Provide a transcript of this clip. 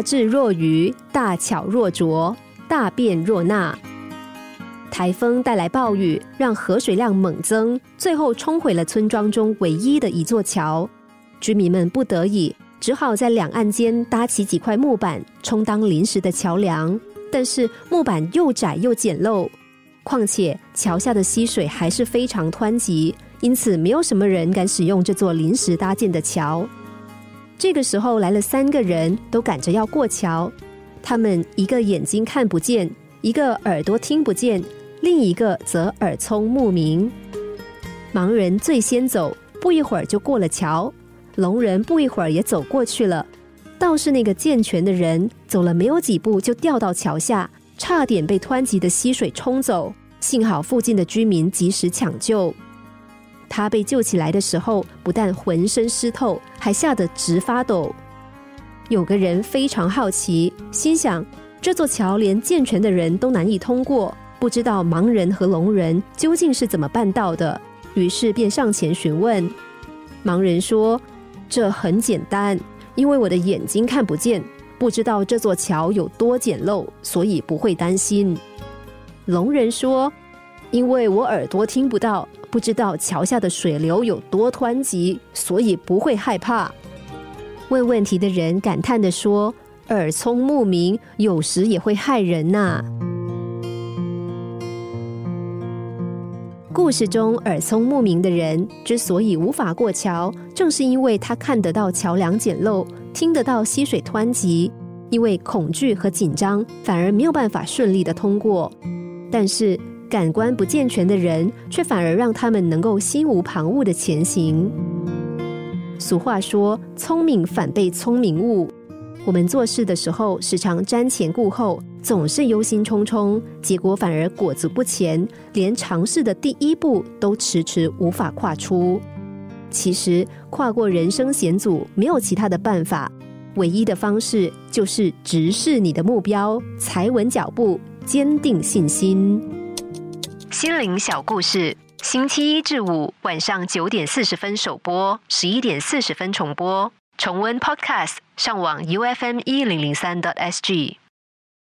大智若愚，大巧若拙，大辩若纳。台风带来暴雨，让河水量猛增，最后冲毁了村庄中唯一的一座桥。居民们不得已，只好在两岸间搭起几块木板，充当临时的桥梁。但是木板又窄又简陋，况且桥下的溪水还是非常湍急，因此没有什么人敢使用这座临时搭建的桥。这个时候来了三个人，都赶着要过桥。他们一个眼睛看不见，一个耳朵听不见，另一个则耳聪目明。盲人最先走，不一会儿就过了桥；聋人不一会儿也走过去了。倒是那个健全的人，走了没有几步就掉到桥下，差点被湍急的溪水冲走。幸好附近的居民及时抢救。他被救起来的时候，不但浑身湿透，还吓得直发抖。有个人非常好奇，心想：这座桥连健全的人都难以通过，不知道盲人和聋人究竟是怎么办到的。于是便上前询问。盲人说：“这很简单，因为我的眼睛看不见，不知道这座桥有多简陋，所以不会担心。”聋人说：“因为我耳朵听不到。”不知道桥下的水流有多湍急，所以不会害怕。问问题的人感叹的说：“耳聪目明，有时也会害人呐。”故事中耳聪目明的人之所以无法过桥，正是因为他看得到桥梁简陋，听得到溪水湍急，因为恐惧和紧张，反而没有办法顺利的通过。但是。感官不健全的人，却反而让他们能够心无旁骛的前行。俗话说：“聪明反被聪明误。”我们做事的时候，时常瞻前顾后，总是忧心忡忡，结果反而裹足不前，连尝试的第一步都迟迟无法跨出。其实，跨过人生险阻，没有其他的办法，唯一的方式就是直视你的目标，踩稳脚步，坚定信心。心灵小故事，星期一至五晚上九点四十分首播，十一点四十分重播。重温 Podcast，上网 U F M 一零零三 t S G。